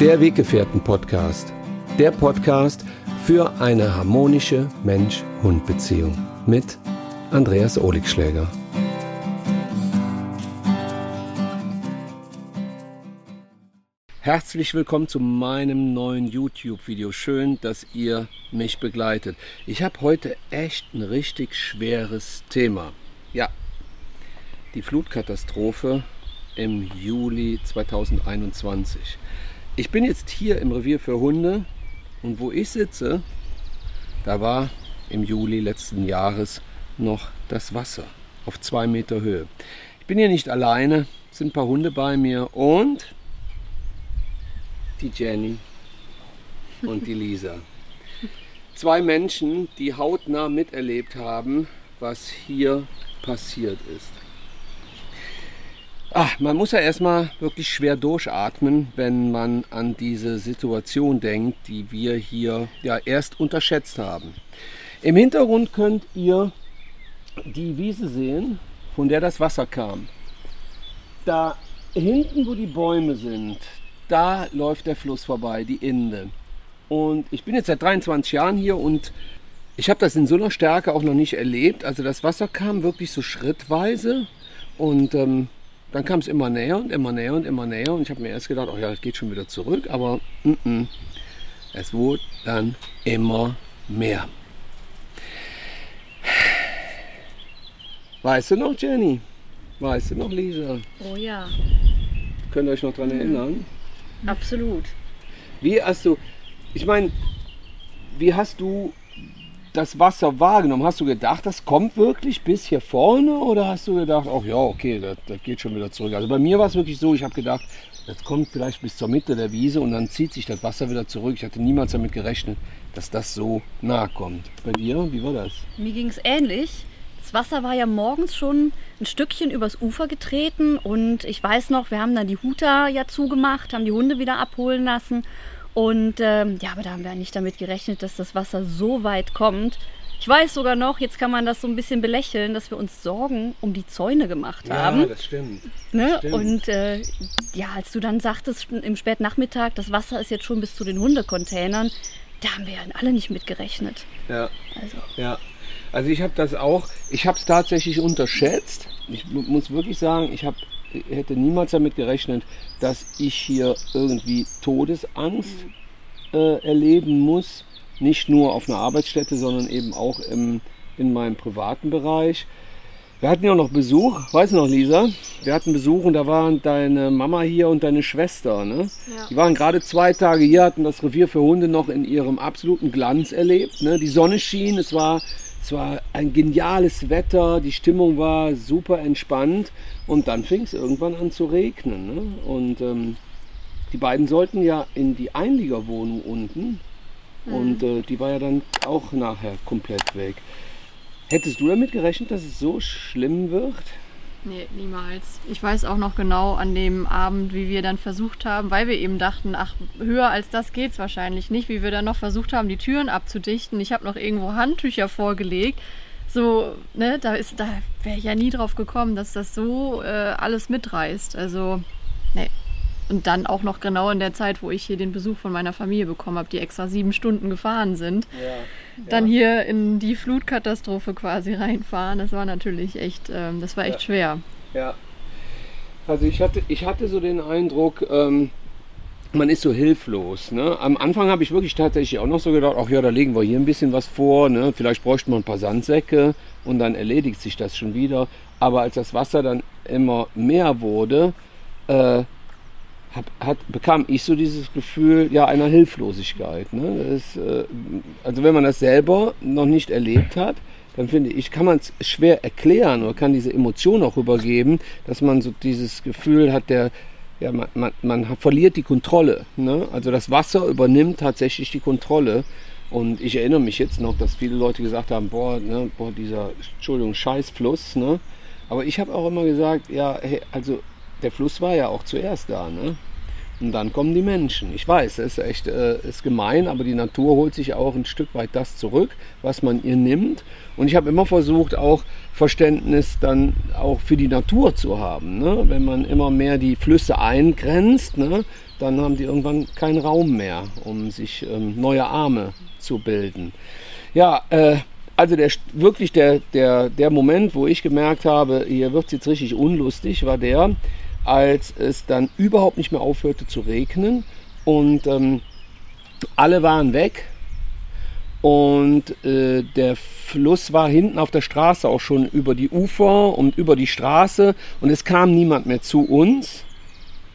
Der Weggefährten-Podcast. Der Podcast für eine harmonische Mensch-Hund-Beziehung mit Andreas Oligschläger. Herzlich willkommen zu meinem neuen YouTube-Video. Schön, dass ihr mich begleitet. Ich habe heute echt ein richtig schweres Thema. Ja, die Flutkatastrophe im Juli 2021. Ich bin jetzt hier im Revier für Hunde und wo ich sitze, da war im Juli letzten Jahres noch das Wasser auf zwei Meter Höhe. Ich bin hier nicht alleine, sind ein paar Hunde bei mir und die Jenny und die Lisa. Zwei Menschen, die hautnah miterlebt haben, was hier passiert ist. Ach, man muss ja erstmal wirklich schwer durchatmen, wenn man an diese Situation denkt, die wir hier ja erst unterschätzt haben. Im Hintergrund könnt ihr die Wiese sehen, von der das Wasser kam. Da hinten, wo die Bäume sind, da läuft der Fluss vorbei, die Inde. Und ich bin jetzt seit 23 Jahren hier und ich habe das in so einer Stärke auch noch nicht erlebt. Also das Wasser kam wirklich so schrittweise und ähm, dann kam es immer näher und immer näher und immer näher. Und ich habe mir erst gedacht, oh ja, es geht schon wieder zurück. Aber mm -mm, es wurde dann immer mehr. Weißt du noch, Jenny? Weißt du noch, Lisa? Oh ja. Könnt ihr euch noch daran erinnern? Absolut. Wie hast du, ich meine, wie hast du das Wasser wahrgenommen? Hast du gedacht, das kommt wirklich bis hier vorne oder hast du gedacht, ach ja, okay, das, das geht schon wieder zurück? Also bei mir war es wirklich so, ich habe gedacht, das kommt vielleicht bis zur Mitte der Wiese und dann zieht sich das Wasser wieder zurück. Ich hatte niemals damit gerechnet, dass das so nahe kommt. Bei dir, wie war das? Mir ging es ähnlich. Das Wasser war ja morgens schon ein Stückchen übers Ufer getreten und ich weiß noch, wir haben dann die Huta ja zugemacht, haben die Hunde wieder abholen lassen und ähm, ja, aber da haben wir nicht damit gerechnet, dass das Wasser so weit kommt. Ich weiß sogar noch, jetzt kann man das so ein bisschen belächeln, dass wir uns Sorgen um die Zäune gemacht haben. Ja, das stimmt. Ne? Das stimmt. Und äh, ja, als du dann sagtest im Spätnachmittag, das Wasser ist jetzt schon bis zu den Hundecontainern, da haben wir ja alle nicht mit gerechnet. Ja. Also, Ja, also ich habe das auch, ich habe es tatsächlich unterschätzt. Ich mu- muss wirklich sagen, ich hab, hätte niemals damit gerechnet, dass ich hier irgendwie Todesangst äh, erleben muss. Nicht nur auf einer Arbeitsstätte, sondern eben auch im, in meinem privaten Bereich. Wir hatten ja auch noch Besuch, weißt du noch, Lisa? Wir hatten Besuch und da waren deine Mama hier und deine Schwester. Ne? Ja. Die waren gerade zwei Tage hier, hatten das Revier für Hunde noch in ihrem absoluten Glanz erlebt. Ne? Die Sonne schien, es war, es war ein geniales Wetter, die Stimmung war super entspannt und dann fing es irgendwann an zu regnen. Ne? Und ähm, die beiden sollten ja in die Einliegerwohnung unten und äh, die war ja dann auch nachher komplett weg. Hättest du damit gerechnet, dass es so schlimm wird? Nee, niemals. Ich weiß auch noch genau an dem Abend, wie wir dann versucht haben, weil wir eben dachten, ach, höher als das geht's wahrscheinlich nicht, wie wir dann noch versucht haben, die Türen abzudichten. Ich habe noch irgendwo Handtücher vorgelegt. So, ne, da ist, da wäre ich ja nie drauf gekommen, dass das so äh, alles mitreißt. Also, nee. Und dann auch noch genau in der Zeit, wo ich hier den Besuch von meiner Familie bekommen habe, die extra sieben Stunden gefahren sind. Ja. Dann hier in die Flutkatastrophe quasi reinfahren. Das war natürlich echt, ähm, das war echt Ja. schwer. Ja. Also ich hatte, ich hatte so den Eindruck, ähm, man ist so hilflos. Ne? Am Anfang habe ich wirklich tatsächlich auch noch so gedacht, ach ja, da legen wir hier ein bisschen was vor. Ne? Vielleicht bräuchten wir ein paar Sandsäcke und dann erledigt sich das schon wieder. Aber als das Wasser dann immer mehr wurde, äh, hab, hat, bekam ich so dieses Gefühl ja, einer Hilflosigkeit. Ne? Das, äh, also wenn man das selber noch nicht erlebt hat, dann finde ich, kann man es schwer erklären oder kann diese Emotion auch rübergeben, dass man so dieses Gefühl hat, der, ja, man, man, man verliert die Kontrolle. Ne? Also das Wasser übernimmt tatsächlich die Kontrolle. Und ich erinnere mich jetzt noch, dass viele Leute gesagt haben, boah, ne, boah dieser, Entschuldigung, Scheißfluss. Ne? Aber ich habe auch immer gesagt, ja, hey, also der Fluss war ja auch zuerst da. Ne? Und dann kommen die Menschen. Ich weiß, es ist echt äh, ist gemein, aber die Natur holt sich auch ein Stück weit das zurück, was man ihr nimmt. Und ich habe immer versucht, auch Verständnis dann auch für die Natur zu haben. Ne? Wenn man immer mehr die Flüsse eingrenzt, ne? dann haben die irgendwann keinen Raum mehr, um sich ähm, neue Arme zu bilden. Ja, äh, also der, wirklich der, der, der Moment, wo ich gemerkt habe, hier wird es jetzt richtig unlustig, war der, als es dann überhaupt nicht mehr aufhörte zu regnen. Und ähm, alle waren weg. Und äh, der Fluss war hinten auf der Straße auch schon über die Ufer und über die Straße. Und es kam niemand mehr zu uns.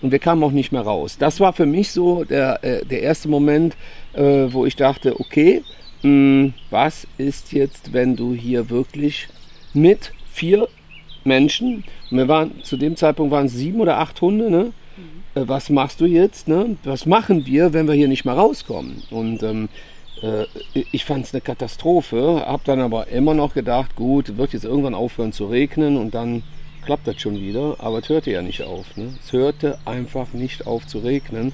Und wir kamen auch nicht mehr raus. Das war für mich so der, äh, der erste Moment, äh, wo ich dachte, okay, mh, hm, was ist jetzt, wenn du hier wirklich mit vier Menschen, wir waren zu dem Zeitpunkt waren es sieben oder acht Hunde, ne? Mhm. Äh, was machst du jetzt? Ne? Was machen wir, wenn wir hier nicht mehr rauskommen? Und ähm, äh, ich fand es eine Katastrophe, habe dann aber immer noch gedacht, gut, wird jetzt irgendwann aufhören zu regnen und dann klappt das schon wieder. Aber es hörte ja nicht auf. Ne? Es hörte einfach nicht auf zu regnen.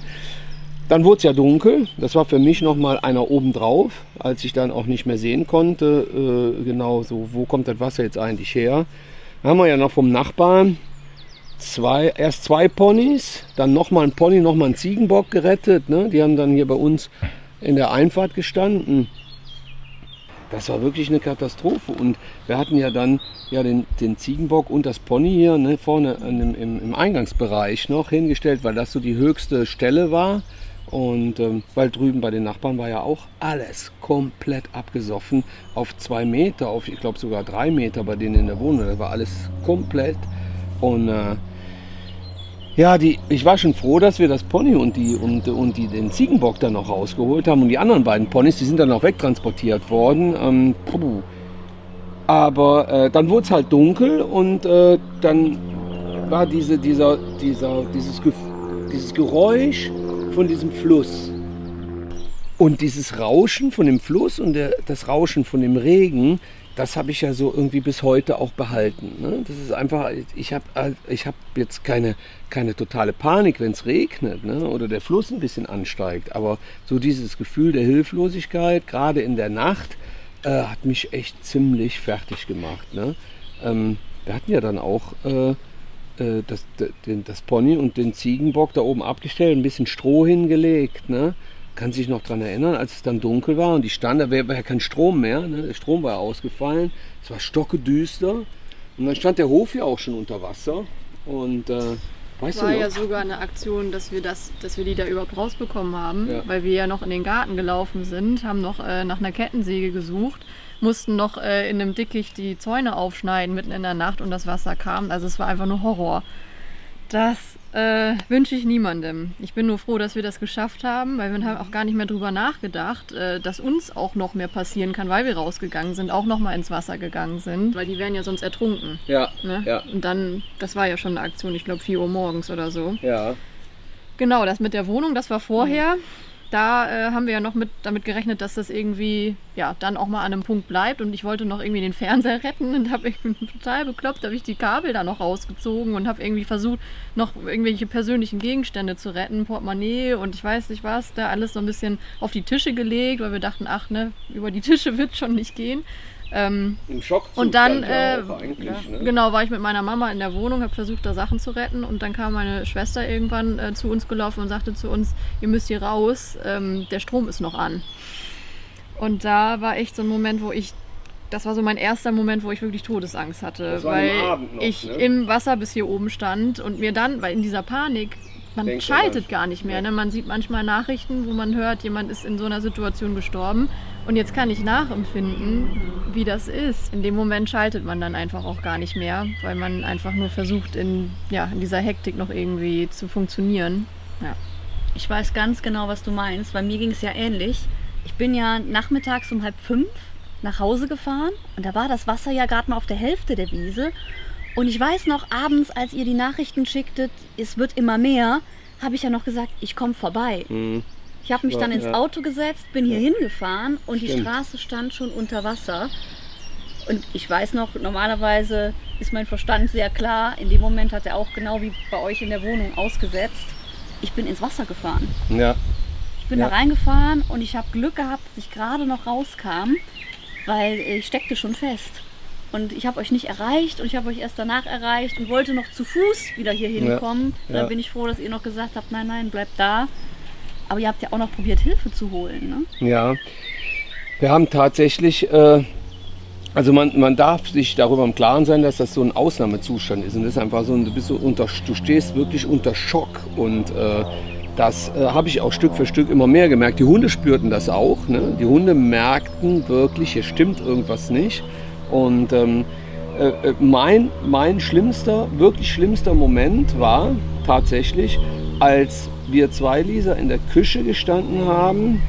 Dann wurde es ja dunkel. Das war für mich nochmal einer obendrauf, als ich dann auch nicht mehr sehen konnte, äh, genau so, wo kommt das Wasser jetzt eigentlich her. Haben wir ja noch vom Nachbarn zwei, erst zwei Ponys, dann nochmal ein Pony, nochmal ein Ziegenbock gerettet. Ne? Die haben dann hier bei uns in der Einfahrt gestanden. Das war wirklich eine Katastrophe. Und wir hatten ja dann ja den, den Ziegenbock und das Pony hier ne, vorne dem, im, im, Eingangsbereich noch hingestellt, weil das so die höchste Stelle war. Und ähm, weil drüben bei den Nachbarn war ja auch alles komplett abgesoffen auf zwei Meter, auf ich glaube sogar drei Meter bei denen in der Wohnung. Da war alles komplett. Und äh, ja, die, ich war schon froh, dass wir das Pony und, die, und, und die, den Ziegenbock dann noch rausgeholt haben. Und die anderen beiden Ponys, die sind dann auch wegtransportiert worden. Ähm, aber äh, dann wurde es halt dunkel und äh, dann war diese, dieser, dieser, dieses, dieses Geräusch von diesem Fluss. Und dieses Rauschen von dem Fluss und der, das Rauschen von dem Regen, das habe ich ja so irgendwie bis heute auch behalten. Ne? Das ist einfach, ich habe ich hab jetzt keine, keine totale Panik, wenn es regnet ne? oder der Fluss ein bisschen ansteigt. Aber so dieses Gefühl der Hilflosigkeit, gerade in der Nacht, äh, hat mich echt ziemlich fertig gemacht. Ne? Ähm, wir hatten ja dann auch äh, äh das, den, das Pony und den Ziegenbock da oben abgestellt, ein bisschen Stroh hingelegt. Ne? kann sich noch daran erinnern, als es dann dunkel war und die stand, da war ja kein Strom mehr, ne? der Strom war ja ausgefallen, es war stockedüster und dann stand der Hof ja auch schon unter Wasser und äh, weißt war ja sogar eine Aktion, dass wir das, dass wir die da überhaupt rausbekommen haben, ja. weil wir ja noch in den Garten gelaufen sind, haben noch äh, nach einer Kettensäge gesucht, mussten noch äh, in einem Dickicht die Zäune aufschneiden mitten in der Nacht und das Wasser kam, also es war einfach nur Horror. Das äh, wünsche ich niemandem. Ich bin nur froh, dass wir das geschafft haben, weil wir haben auch gar nicht mehr drüber nachgedacht, äh, dass uns auch noch mehr passieren kann, weil wir rausgegangen sind, auch noch mal ins Wasser gegangen sind, weil die wären ja sonst ertrunken. Ja. Ne? ja. Und dann, das war ja schon eine Aktion, ich glaube 4 Uhr morgens oder so. Ja. Genau, das mit der Wohnung, das war vorher. Mhm da äh, haben wir ja noch mit, damit gerechnet, dass das irgendwie ja dann auch mal an einem Punkt bleibt. Und ich wollte noch irgendwie den Fernseher retten und habe total bekloppt, habe ich die Kabel da noch rausgezogen und habe irgendwie versucht, noch irgendwelche persönlichen Gegenstände zu retten, Portemonnaie und ich weiß nicht was, da alles so ein bisschen auf die Tische gelegt, weil wir dachten, ach ne, über die Tische wird schon nicht gehen. Ähm, Im Schock und dann äh, ja, ne? genau war ich mit meiner Mama in der Wohnung, habe versucht da Sachen zu retten und dann kam meine Schwester irgendwann äh, zu uns gelaufen und sagte zu uns, ihr müsst hier raus, ähm, der Strom ist noch an. Und da war echt so ein Moment, wo ich das war so mein erster Moment, wo ich wirklich Todesangst hatte, weil noch, ich ne? im Wasser bis hier oben stand und mir dann, weil in dieser Panik, man Denkt schaltet gar nicht mehr. Ne? Man sieht manchmal Nachrichten, wo man hört, jemand ist in so einer Situation gestorben und jetzt kann ich nachempfinden, wie das ist. In dem Moment schaltet man dann einfach auch gar nicht mehr, weil man einfach nur versucht, in, ja, in dieser Hektik noch irgendwie zu funktionieren. Ja. Ich weiß ganz genau, was du meinst. Bei mir ging es ja ähnlich. Ich bin ja nachmittags um halb fünf nach Hause gefahren und da war das Wasser ja gerade mal auf der Hälfte der Wiese. Und ich weiß noch, abends, als ihr die Nachrichten schicktet, es wird immer mehr, habe ich ja noch gesagt, ich komme vorbei. Mhm. Ich habe mich dann ins ja. Auto gesetzt, bin hier hingefahren und Stimmt. die Straße stand schon unter Wasser. Und ich weiß noch, normalerweise ist mein Verstand sehr klar. In dem Moment hat er auch genau wie bei euch in der Wohnung ausgesetzt. ich bin ins Wasser gefahren. Ja. Ich bin Ja. da reingefahren und ich habe Glück gehabt, dass ich gerade noch rauskam, weil ich steckte schon fest. Und ich habe euch nicht erreicht und ich habe euch erst danach erreicht und wollte noch zu Fuß wieder hier hinkommen. Ja. Da bin ich froh, dass ihr noch gesagt habt, nein, nein, bleibt da. Aber ihr habt ja auch noch probiert, Hilfe zu holen. Ne? Ja, wir haben tatsächlich, äh, also man, man darf sich darüber im Klaren sein, dass das so ein Ausnahmezustand ist. Und das ist einfach so, du, bist so unter, du stehst wirklich unter Schock. Und äh, das äh, habe ich auch Stück für Stück immer mehr gemerkt. Die Hunde spürten das auch. Ne? Die Hunde merkten wirklich, hier stimmt irgendwas nicht. Und ähm, äh, äh, mein, mein schlimmster, wirklich schlimmster Moment war tatsächlich, als wir zwei, Lisa, in der Küche gestanden haben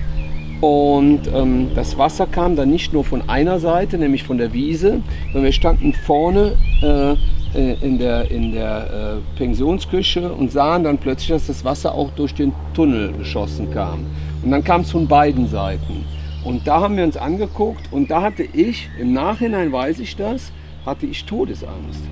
und ähm, das Wasser kam dann nicht nur von einer Seite, nämlich von der Wiese, sondern wir standen vorne äh, äh, in der, in der äh, Pensionsküche und sahen dann plötzlich, dass das Wasser auch durch den Tunnel geschossen kam. Und dann kam es von beiden Seiten. Und da haben wir uns angeguckt und da hatte ich, im Nachhinein weiß ich das, hatte ich Todesangst.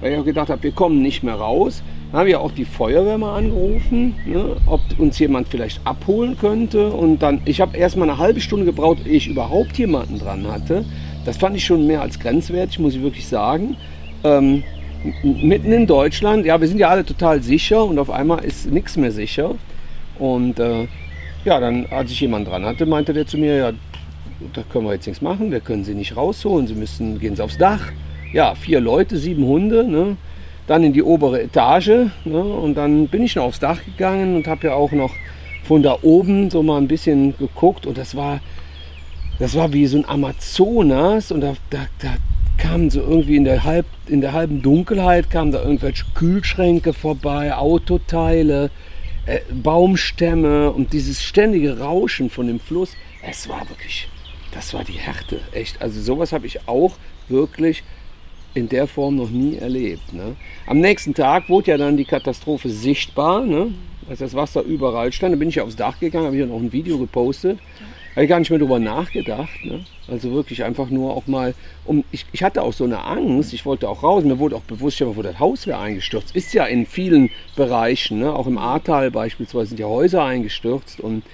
Weil ich auch gedacht habe, wir kommen nicht mehr raus. Dann habe ich auch die Feuerwehr mal angerufen, ne, ob uns jemand vielleicht abholen könnte. Und dann, ich habe erst mal eine halbe Stunde gebraucht, ehe ich überhaupt jemanden dran hatte. Das fand ich schon mehr als grenzwertig, muss ich wirklich sagen. Ähm, mitten in Deutschland, ja, wir sind ja alle total sicher und auf einmal ist nichts mehr sicher. Und äh, ja, dann, als ich jemanden dran hatte, meinte der zu mir, ja, da können wir jetzt nichts machen, wir können sie nicht rausholen, sie müssen, gehen sie aufs Dach. Ja, vier Leute, sieben Hunde, ne? dann in die obere Etage ne? und dann bin ich noch aufs Dach gegangen und habe ja auch noch von da oben so mal ein bisschen geguckt und das war, das war wie so ein Amazonas und da, da, da kamen so irgendwie in der, halb, in der halben Dunkelheit kamen da irgendwelche Kühlschränke vorbei, Autoteile, äh, Baumstämme und dieses ständige Rauschen von dem Fluss. Es war wirklich, das war die Härte, echt. Also sowas habe ich auch wirklich in der Form noch nie erlebt. Ne? Am nächsten Tag wurde ja dann die Katastrophe sichtbar, ne? als das Wasser überall stand. Da bin ich aufs Dach gegangen, habe ich noch ein Video gepostet. Habe ich gar nicht mehr drüber nachgedacht. Ne? Also wirklich einfach nur auch mal, um, ich, ich hatte auch so eine Angst, ich wollte auch raus. Mir wurde auch bewusst, vor, das Haus wäre eingestürzt. Ist ja in vielen Bereichen, ne? auch im Ahrtal beispielsweise sind ja Häuser eingestürzt. Und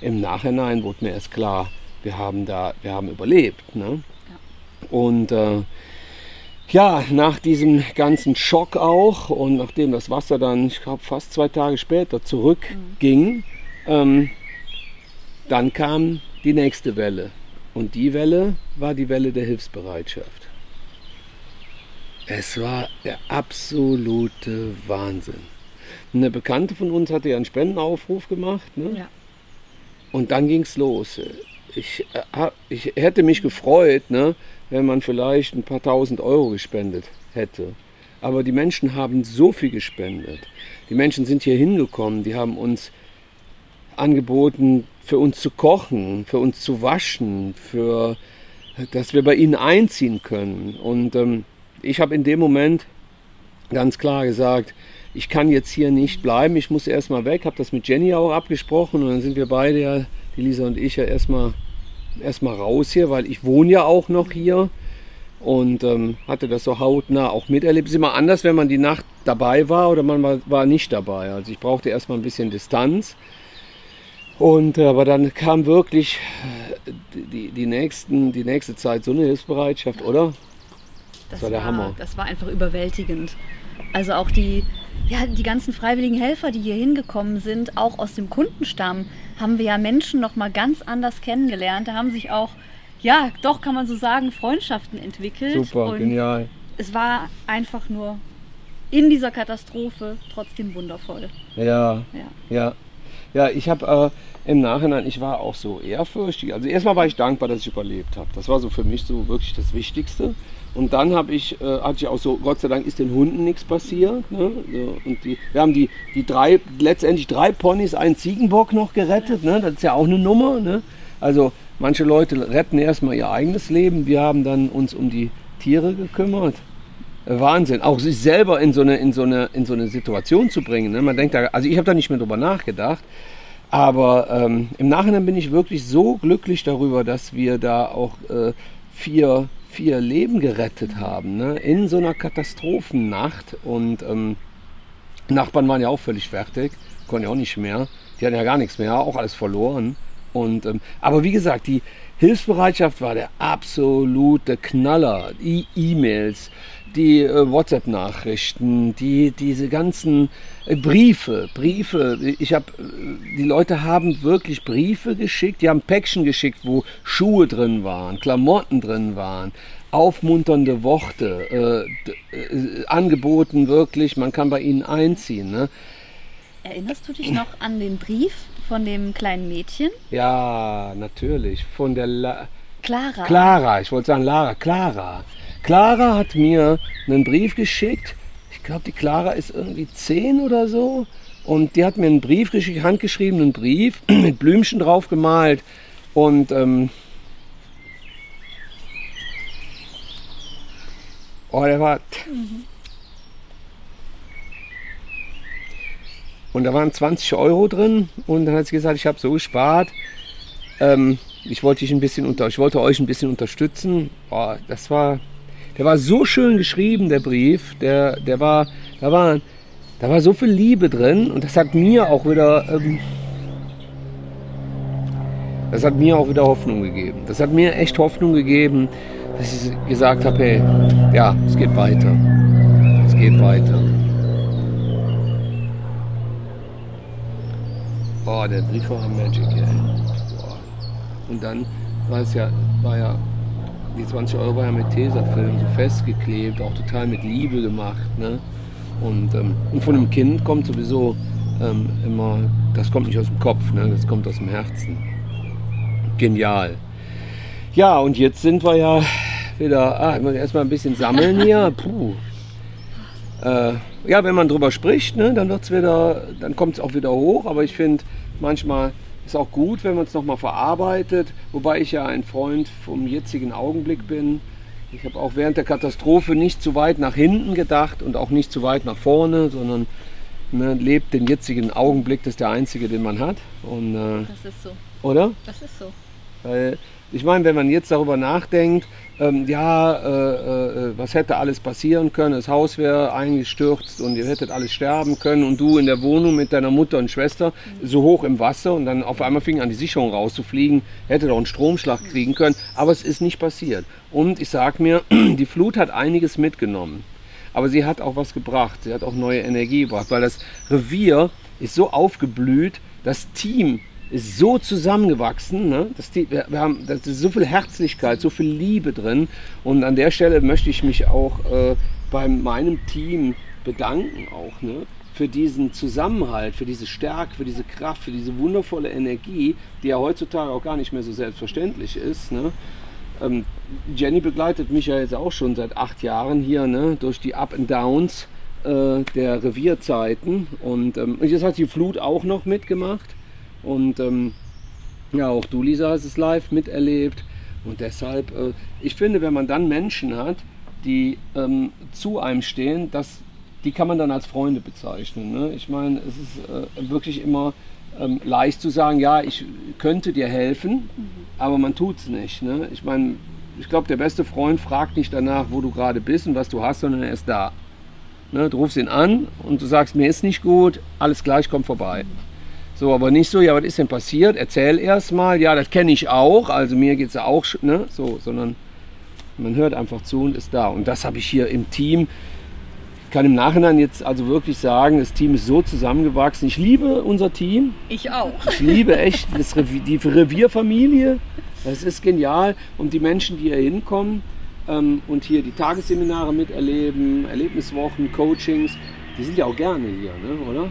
im Nachhinein wurde mir erst klar, wir haben da, wir haben überlebt. Ne? Und äh, ja, nach diesem ganzen Schock auch und nachdem das Wasser dann, ich glaube, fast zwei Tage später zurückging, ähm, dann kam die nächste Welle. Und die Welle war die Welle der Hilfsbereitschaft. Es war der absolute Wahnsinn. Eine Bekannte von uns hatte ja einen Spendenaufruf gemacht. Ne? Ja. Und dann ging es los. Ich, äh, ich hätte mich gefreut, ne, wenn man vielleicht ein paar tausend Euro gespendet hätte. Aber die Menschen haben so viel gespendet. Die Menschen sind hier hingekommen, die haben uns angeboten, für uns zu kochen, für uns zu waschen, für, dass wir bei ihnen einziehen können. Und ähm, ich habe in dem Moment ganz klar gesagt, ich kann jetzt hier nicht bleiben, ich muss erstmal weg, habe das mit Jenny auch abgesprochen und dann sind wir beide ja, die Lisa und ich ja erstmal erstmal raus hier, weil ich wohne ja auch noch hier und ähm, hatte das so hautnah auch miterlebt. Es ist immer anders, wenn man die Nacht dabei war oder man war, war nicht dabei. Also ich brauchte erstmal ein bisschen Distanz. Und äh, aber dann kam wirklich äh, die, die, nächsten, die nächste Zeit so eine Hilfsbereitschaft, oder? Das war der Hammer. Das war einfach überwältigend. Also auch die, ja, die ganzen freiwilligen Helfer, die hier hingekommen sind, auch aus dem Kundenstamm, haben wir ja Menschen noch mal ganz anders kennengelernt. Da haben sich auch, ja, doch kann man so sagen, Freundschaften entwickelt. Super, Und genial. es war einfach nur in dieser Katastrophe trotzdem wundervoll. Ja, Ja. ja. Ja, ich habe äh, im Nachhinein, ich war auch so ehrfürchtig. Also erstmal war ich dankbar, dass ich überlebt habe. Das war so für mich so wirklich das Wichtigste. Und dann habe ich, äh, hatte ich auch so, Gott sei Dank ist den Hunden nichts passiert. Ne? So, und die, wir haben die, die drei, letztendlich drei Ponys, einen Ziegenbock noch gerettet. Ne? Das ist ja auch eine Nummer. Ne? Also manche Leute retten erstmal ihr eigenes Leben. Wir haben dann uns um die Tiere gekümmert. Äh, Wahnsinn, auch sich selber in so eine, in so eine, in so eine Situation zu bringen. Ne? Man denkt da, also ich habe da nicht mehr drüber nachgedacht, aber ähm, im Nachhinein bin ich wirklich so glücklich darüber, dass wir da auch äh, vier, vier Leben gerettet haben, ne? in so einer Katastrophennacht und ähm, Nachbarn waren ja auch völlig fertig, konnte ja auch nicht mehr. Die hatten ja gar nichts mehr, auch alles verloren. Und, ähm, aber wie gesagt, die Hilfsbereitschaft war der absolute Knaller. Die E-Mails, die äh, WhatsApp-Nachrichten, die, diese ganzen äh, Briefe, Briefe. Ich habe, äh, die Leute haben wirklich Briefe geschickt, die haben Päckchen geschickt, wo Schuhe drin waren, Klamotten drin waren, aufmunternde Worte, äh, äh, angeboten wirklich, man kann bei ihnen einziehen. Ne? Erinnerst du dich noch an den Brief von dem kleinen Mädchen? Ja, natürlich, von der La Clara. Clara, ich wollte sagen Lara, Clara. Clara hat mir einen Brief geschickt. Ich glaube, die Clara ist irgendwie zehn oder so. Und die hat mir einen Brief geschickt, handgeschriebenen Brief mit Blümchen drauf gemalt. Und ähm, oh, der war. Und da waren 20 Euro drin. Und dann hat sie gesagt, ich habe so gespart. Ähm, ich wollte dich ein bisschen unter, ich wollte euch ein bisschen unterstützen. Boah, das war, der war so schön geschrieben, der Brief. Der, der war, da war, da war so viel Liebe drin und das hat mir auch wieder, ähm, das hat mir auch wieder Hoffnung gegeben. Das hat mir echt Hoffnung gegeben, dass ich gesagt habe, hey, ja, es geht weiter, es geht weiter. Oh, der Brief war Magic, ey. Boah. Und dann war es ja, war ja die 20 Euro war ja mit Tesafilm so festgeklebt, auch total mit Liebe gemacht. Ne? Und, ähm, und von einem Kind kommt sowieso ähm, immer, das kommt nicht aus dem Kopf, ne? das kommt aus dem Herzen. Genial. Ja, und jetzt sind wir ja wieder, ah, ich muss erstmal ein bisschen sammeln hier. Puh. Äh, ja, wenn man drüber spricht, ne, dann wird's wieder, dann kommt es auch wieder hoch. Aber ich finde, manchmal ist auch gut, wenn man es nochmal verarbeitet, wobei ich ja ein Freund vom jetzigen Augenblick bin. Ich habe auch während der Katastrophe nicht zu weit nach hinten gedacht und auch nicht zu weit nach vorne, sondern ne, lebt den jetzigen Augenblick, das ist der einzige, den man hat. Und, äh, Das ist so. oder? Das ist so. Weil ich meine, wenn man jetzt darüber nachdenkt, ähm, ja, äh, äh, was hätte alles passieren können, das Haus wäre eingestürzt und ihr hättet alles sterben können und du in der Wohnung mit deiner Mutter und Schwester so hoch im Wasser und dann auf einmal fing an die Sicherung rauszufliegen, hätte doch einen Stromschlag kriegen können, aber es ist nicht passiert. Und ich sag mir, die Flut hat einiges mitgenommen. Aber sie hat auch was gebracht. Sie hat auch neue Energie gebracht, weil das Revier ist so aufgeblüht, das Team ist so zusammengewachsen. Ne? Das, wir, haben da ist so viel Herzlichkeit, so viel Liebe drin. Und an der Stelle möchte ich mich auch äh, bei meinem Team bedanken, auch ne? für diesen Zusammenhalt, für diese Stärke, für diese Kraft, für diese wundervolle Energie, die ja heutzutage auch gar nicht mehr so selbstverständlich ist. Ne? Ähm, Jenny begleitet mich ja jetzt auch schon seit acht Jahren hier ne, durch die Up and Downs äh, der Revierzeiten. Und, ähm, jetzt hat die Flut auch noch mitgemacht. Und ähm, ja, auch du, Lisa, hast es live miterlebt. Und deshalb, äh, ich finde, wenn man dann Menschen hat, die ähm, zu einem stehen, das, die kann man dann als Freunde bezeichnen. Ne? Ich meine, es ist äh, wirklich immer ähm, leicht zu sagen, ja, ich könnte dir helfen, aber man tut es nicht. Ne? Ich meine, ich glaube, der beste Freund fragt nicht danach, wo du gerade bist und was du hast, sondern er ist da. Ne? Du rufst ihn an und du sagst, mir ist nicht gut, alles gleich, komm vorbei. So, aber nicht so, ja, was ist denn passiert? Erzähl erst mal, ja, das kenne ich auch, also mir geht es ja auch, ne? so, sondern man hört einfach zu und ist da. Und das habe ich hier im Team. Ich kann im Nachhinein jetzt also wirklich sagen, das Team ist so zusammengewachsen. Ich liebe unser Team. Ich auch. Ich liebe echt das Revi die Revierfamilie. Das ist genial. Und die Menschen, die hier hinkommen ähm, und hier die Tagesseminare miterleben, Erlebniswochen, Coachings, die sind ja auch gerne hier, ne? oder?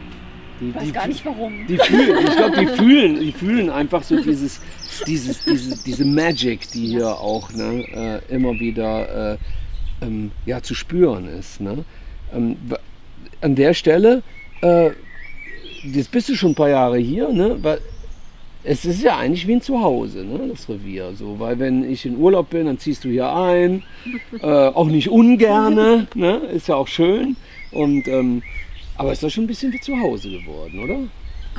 Die, Ich weiß gar nicht warum. die fühlen, ich glaube, die fühlen, die fühlen einfach so dieses, dieses, diese, diese Magic, die hier auch ne, äh, immer wieder äh, ähm, ja, zu spüren ist. Ne? Ähm, an der Stelle, äh, jetzt bist du schon ein paar Jahre hier, ne? weil es ist ja eigentlich wie ein Zuhause, ne? das Revier. So, weil wenn ich in Urlaub bin, dann ziehst du hier ein, äh, auch nicht ungerne, ne? ist ja auch schön. Und, ähm, aber ist doch schon ein bisschen wie zu Hause geworden, oder?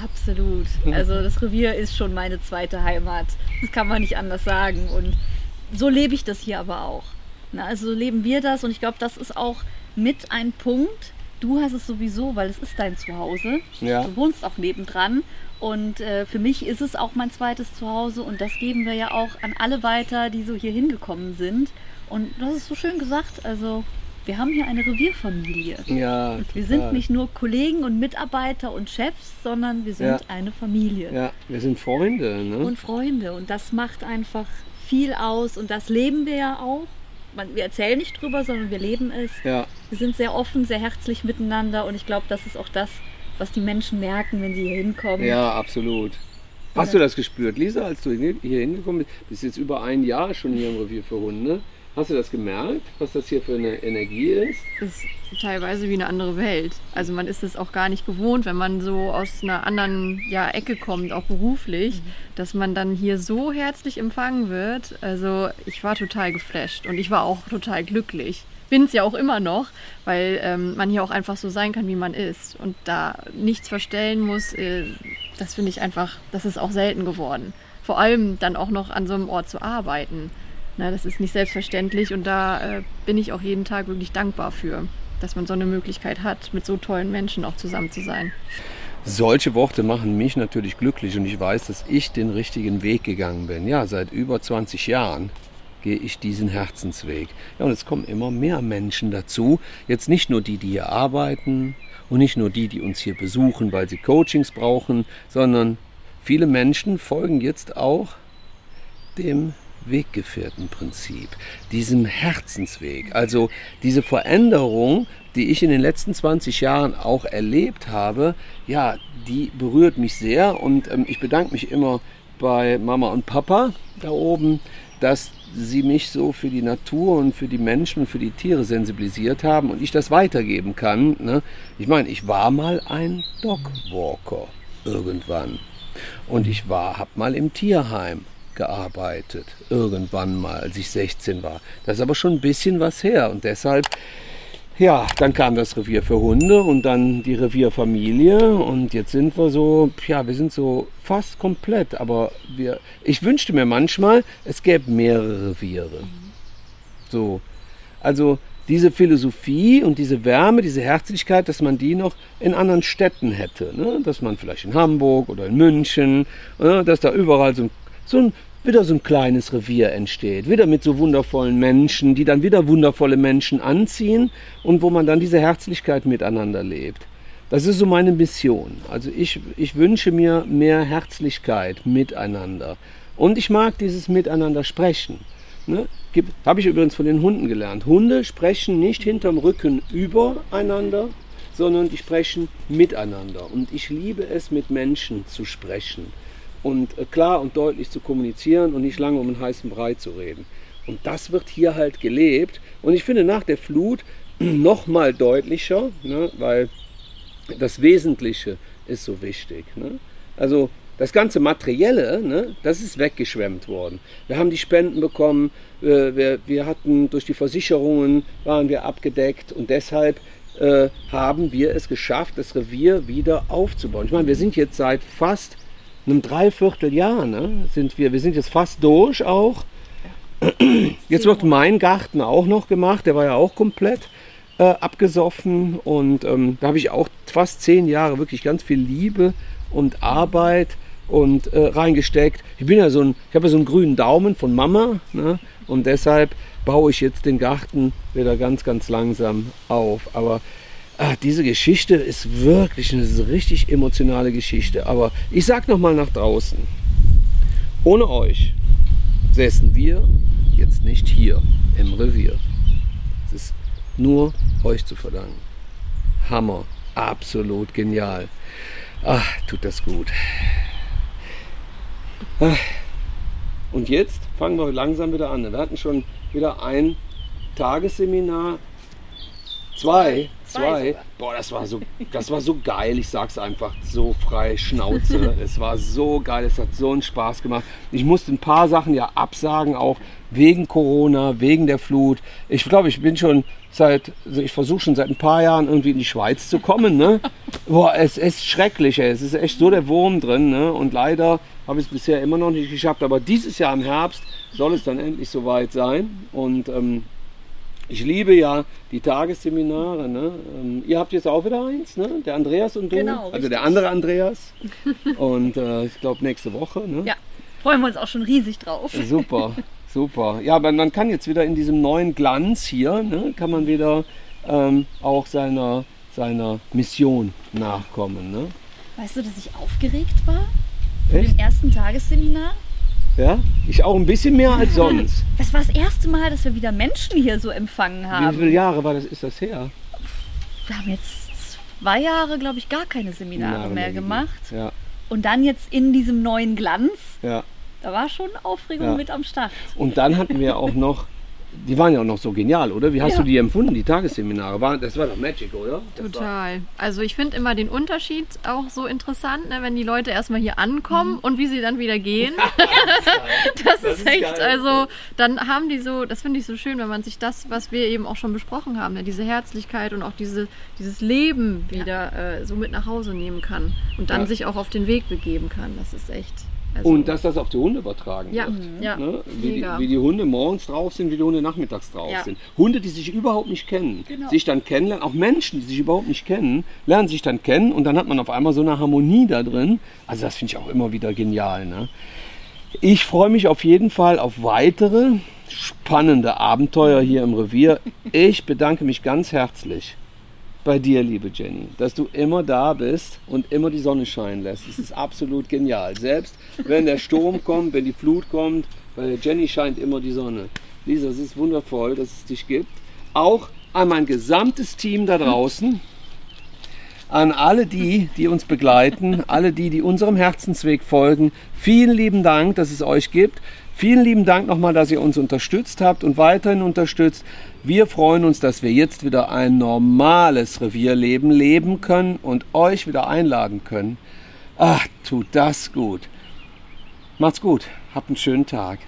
Absolut. Also das Revier ist schon meine zweite Heimat. Das kann man nicht anders sagen. Und so lebe ich das hier aber auch. Na, also so leben wir das und ich glaube, das ist auch mit ein Punkt, du hast es sowieso, weil es ist dein Zuhause. Ja. Du wohnst auch nebendran. Und äh, für mich ist es auch mein zweites Zuhause und das geben wir ja auch an alle weiter, die so hier hingekommen sind. Und hast es so schön gesagt, also wir haben hier eine Revierfamilie. Ja. Wir sind nicht nur Kollegen und Mitarbeiter und Chefs, sondern wir sind Ja. eine Familie Ja, wir sind Freunde, ne? und Freunde. Und das macht einfach viel aus und das leben wir ja auch. Man, wir erzählen nicht drüber, sondern wir leben es. ja. Wir sind sehr offen, sehr herzlich miteinander und ich glaube, das ist auch das, was die Menschen merken, wenn sie hier hinkommen. Ja, absolut. Hast du das gespürt, Lisa, als du hier hier hingekommen bist? Bist jetzt über ein Jahr schon hier im Revier für Hunde. Hast du das gemerkt, was das hier für eine Energie ist? ist teilweise wie eine andere Welt. Also man ist es auch gar nicht gewohnt, wenn man so aus einer anderen ja, Ecke kommt, auch beruflich, dass man dann hier so herzlich empfangen wird. Also ich war total geflasht und ich war auch total glücklich. Bin es ja auch immer noch, weil ähm, man hier auch einfach so sein kann, wie man ist und da nichts verstellen muss. Äh, das finde ich einfach, das ist auch selten geworden. Vor allem dann auch noch an so einem Ort zu arbeiten. Na, das ist nicht selbstverständlich und da äh, bin ich auch jeden Tag wirklich dankbar für, dass man so eine Möglichkeit hat, mit so tollen Menschen auch zusammen zu sein. Solche Worte machen mich natürlich glücklich und ich weiß, dass ich den richtigen Weg gegangen bin. Ja, seit über 20 Jahren gehe ich diesen Herzensweg. Ja, und es kommen immer mehr Menschen dazu. Jetzt nicht nur die, die hier arbeiten und nicht nur die, die uns hier besuchen, weil sie Coachings brauchen, sondern viele Menschen folgen jetzt auch dem Weggefährtenprinzip, diesem Herzensweg. Also diese Veränderung, die ich in den letzten 20 Jahren auch erlebt habe, ja, die berührt mich sehr und ähm, ich bedanke mich immer bei Mama und Papa da oben, dass sie mich so für die Natur und für die Menschen und für die Tiere sensibilisiert haben und ich das weitergeben kann. Ne? Ich meine, ich war mal ein Dogwalker irgendwann und ich war, habe mal im Tierheim gearbeitet, irgendwann mal, als ich 16 war. Das ist aber schon ein bisschen was her und deshalb, ja, dann kam das Revier für Hunde und dann die Revierfamilie und jetzt sind wir so, ja, wir sind so fast komplett, aber wir, ich wünschte mir manchmal, es gäbe mehrere Reviere. So, also diese Philosophie und diese Wärme, diese Herzlichkeit, dass man die noch in anderen Städten hätte. Ne? Dass man vielleicht in Hamburg oder in München, ne? dass da überall so ein, so ein, wieder so ein kleines Revier entsteht. Wieder mit so wundervollen Menschen, die dann wieder wundervolle Menschen anziehen und wo man dann diese Herzlichkeit miteinander lebt. Das ist so meine Mission. Also ich, ich wünsche mir mehr Herzlichkeit miteinander. Und ich mag dieses Miteinander sprechen. Ne? Habe ich übrigens von den Hunden gelernt. Hunde sprechen nicht hinterm Rücken übereinander, sondern die sprechen miteinander. Und ich liebe es, mit Menschen zu sprechen und äh, klar und deutlich zu kommunizieren und nicht lange um einen heißen Brei zu reden. Und das wird hier halt gelebt. Und ich finde nach der Flut noch mal deutlicher, ne, weil das Wesentliche ist so wichtig. Ne? Also das ganze Materielle, ne, das ist weggeschwemmt worden. Wir haben die Spenden bekommen, äh, wir, wir hatten durch die Versicherungen waren wir abgedeckt und deshalb äh, haben wir es geschafft, das Revier wieder aufzubauen. Ich meine, wir sind jetzt seit fast einem Dreivierteljahr, ne, sind wir, wir sind jetzt fast durch auch. Jetzt wird mein Garten auch noch gemacht, der war ja auch komplett äh, abgesoffen und ähm, da habe ich auch fast zehn Jahre wirklich ganz viel Liebe und Arbeit und äh, reingesteckt. Ich bin ja so ein, ich habe ja so einen grünen Daumen von Mama ne? und deshalb baue ich jetzt den Garten wieder ganz, ganz langsam auf. Aber ah, diese Geschichte ist wirklich eine richtig emotionale Geschichte. Aber ich sag noch mal nach draußen: Ohne euch säßen wir jetzt nicht hier im Revier. Es ist nur euch zu verdanken. Hammer, absolut genial. Ach, tut das gut. Ach. Und jetzt fangen wir langsam wieder an. Wir hatten schon wieder ein Tagesseminar. Zwei, zwei. Boah, das war so, das war so geil. Ich sag's einfach so frei Schnauze. es war so geil. Es hat so einen Spaß gemacht. Ich musste ein paar Sachen ja absagen, auch wegen Corona, wegen der Flut. Ich glaube, ich bin schon seit, also ich versuche schon seit ein paar Jahren irgendwie in die Schweiz zu kommen. Ne? Boah, es ist schrecklich. Ey. Es ist echt so der Wurm drin. Ne? Und leider habe ich es bisher immer noch nicht geschafft. Aber dieses Jahr im Herbst soll es dann endlich soweit sein. Und ähm, Ich liebe ja die Tagesseminare. Ne? Ähm, ihr habt jetzt auch wieder eins, ne? der Andreas und du. Genau, also richtig. der andere Andreas. und äh, ich glaube nächste Woche. Ne? Ja, freuen wir uns auch schon riesig drauf. Super, super. Ja, aber man kann jetzt wieder in diesem neuen Glanz hier, ne, kann man wieder ähm, auch seiner, seiner Mission nachkommen. Ne? Weißt du, dass ich aufgeregt war? Für Echt? den ersten Tagesseminar? Ja? Ich auch ein bisschen mehr als sonst. Das war das erste Mal, dass wir wieder Menschen hier so empfangen Wie haben. viele Jahre war das, ist das her? Wir haben jetzt zwei Jahre, glaube ich, gar keine Seminare mehr gegeben. gemacht. Ja, Und dann jetzt in diesem neuen Glanz, ja. da war schon Aufregung Ja. mit am Start. Und dann hatten wir auch noch, die waren ja auch noch so genial, oder? Wie hast Ja. du die empfunden, die Tagesseminare? War, das war doch Magic, oder? Das War, Total. Also ich finde immer den Unterschied auch so interessant, ne, wenn die Leute erstmal hier ankommen und wie sie dann wieder gehen. das, Das ist echt, geil. also dann haben die so, das finde ich so schön, wenn man sich das, was wir eben auch schon besprochen haben, ne, diese Herzlichkeit und auch diese, dieses Leben wieder äh, so mit nach Hause nehmen kann und dann Ja. sich auch auf den Weg begeben kann. Das ist echt. Also, und dass das auf die Hunde übertragen ja, wird. ja, Ne? Wie, die, wie die Hunde morgens drauf sind, wie die Hunde nachmittags drauf Ja. sind. Hunde, die sich überhaupt nicht kennen, Genau. sich dann kennenlernen, auch Menschen, die sich überhaupt nicht kennen, lernen sich dann kennen und dann hat man auf einmal so eine Harmonie da drin. Also das finde ich auch immer wieder genial. Ne? Ich freue mich auf jeden Fall auf weitere spannende Abenteuer hier im Revier. Ich bedanke mich ganz herzlich bei dir, liebe Jenny, dass du immer da bist und immer die Sonne scheinen lässt. Das ist absolut genial. Selbst wenn der Sturm kommt, wenn die Flut kommt, bei Jenny scheint immer die Sonne. Lisa, es ist wundervoll, dass es dich gibt. Auch an mein gesamtes Team da draußen, an alle die, die uns begleiten, alle die, die unserem Herzensweg folgen. Vielen lieben Dank, dass es euch gibt. Vielen lieben Dank nochmal, dass ihr uns unterstützt habt und weiterhin unterstützt. Wir freuen uns, dass wir jetzt wieder ein normales Revierleben leben können und euch wieder einladen können. Ach, tut das gut. Macht's gut. Habt einen schönen Tag.